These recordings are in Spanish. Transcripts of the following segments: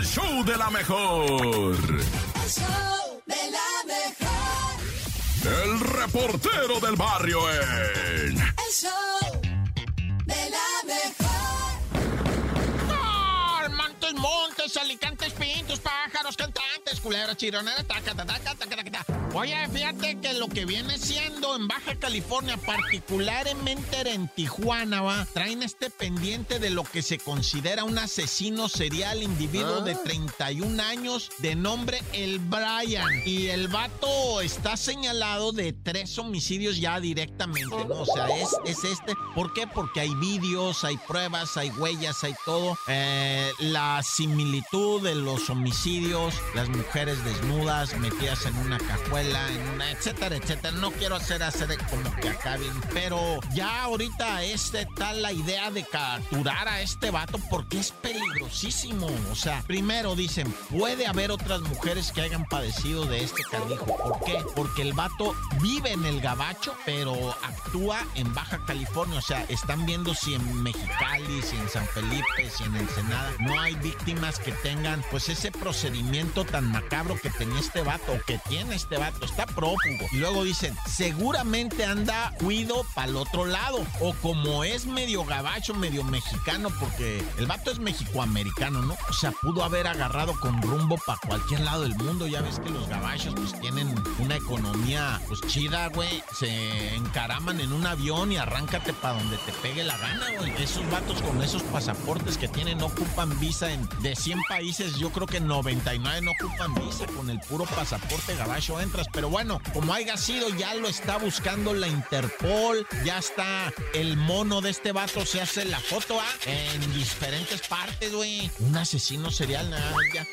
El show de la mejor. El show de la mejor. El reportero del barrio en. El show de la mejor. Montes, montes, pintos, pájaros, cantantes, culebras, chironeras, taca, taca, taca, taca, taca. Oye, fíjate que lo que viene siendo en Baja California, particularmente en Tijuana, va, traen este pendiente de lo que se considera un asesino serial, individuo de 31 años, de nombre El Brian. Y el vato está señalado de tres homicidios ya directamente, ¿no? O sea, es, es este. ¿Por qué? Porque hay vídeos, hay pruebas, hay huellas, hay todo. Eh, la similitud de los homicidios, las mujeres desnudas metidas en una cajuela, en una, etcétera, etcétera. No quiero hacer hacer como que acaben, pero ya ahorita este tal la idea de capturar a este vato porque es peligrosísimo. O sea, primero dicen, puede haber otras mujeres que hayan padecido de este canijo. ¿Por qué? Porque el vato vive en el gabacho, pero actúa en Baja California. O sea, están viendo si en Mexicali, si en San Felipe, si en Ensenada no hay víctimas que tengan pues ese procedimiento tan macabro que tenía este vato que tiene este vato. Está prófugo. Y luego dicen, seguramente anda cuido para el otro lado. O como es medio gabacho, medio mexicano, porque el vato es mexicoamericano, ¿no? O sea, pudo haber agarrado con rumbo para cualquier lado del mundo. Ya ves que los gabachos pues tienen una economía pues chida, güey. Se encaraman en un avión y arráncate para donde te pegue la gana, güey. Esos vatos con esos pasaportes que tienen no ocupan visa en de 100 países, yo creo que 99 no ocupan visa. Con el puro pasaporte gabacho entras. Pero bueno, como haya sido, ya lo está buscando la Interpol. Ya está el mono de este vato, se hace la foto, ¿ah? En diferentes partes, güey. Un asesino serial, nada, ya.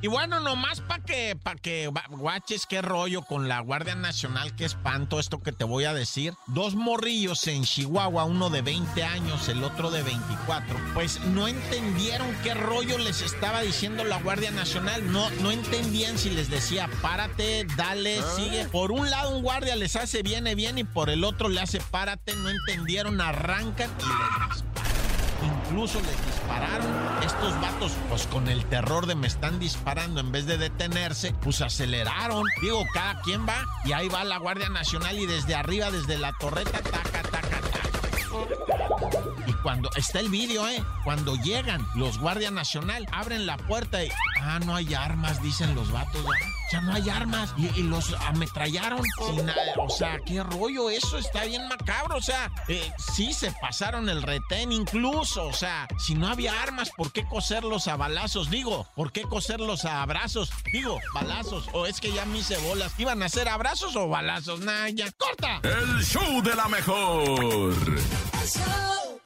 Y bueno, nomás para que, pa que guaches qué rollo con la Guardia Nacional, qué espanto esto que te voy a decir. Dos morrillos en Chihuahua, uno de 20 años, el otro de 24, pues no entendieron qué rollo les estaba diciendo la Guardia Nacional. No, no entendían si les decía, párate, dale, sigue. Por un lado un guardia les hace viene bien y por el otro le hace párate, no entendieron, arrancan y les disparan. Incluso les dispararon. Estos vatos, pues con el terror de me están disparando, en vez de detenerse, pues aceleraron. Digo, cada quien va y ahí va la Guardia Nacional y desde arriba, desde la torreta, taca, taca, taca. Y cuando está el vídeo, ¿eh? Cuando llegan los Guardia Nacional, abren la puerta y. Ah, no hay armas, dicen los vatos. ¿verdad? Ya no hay armas. Y, y los ametrallaron sin nada. O sea, qué rollo eso. Está bien macabro. O sea, eh, sí se pasaron el retén incluso. O sea, si no había armas, ¿por qué coserlos a balazos? Digo, ¿por qué coserlos a abrazos? Digo, balazos. O es que ya me hice bolas. ¿Iban a ser abrazos o balazos? Nah, ya. ¡Corta! El show de la mejor. El show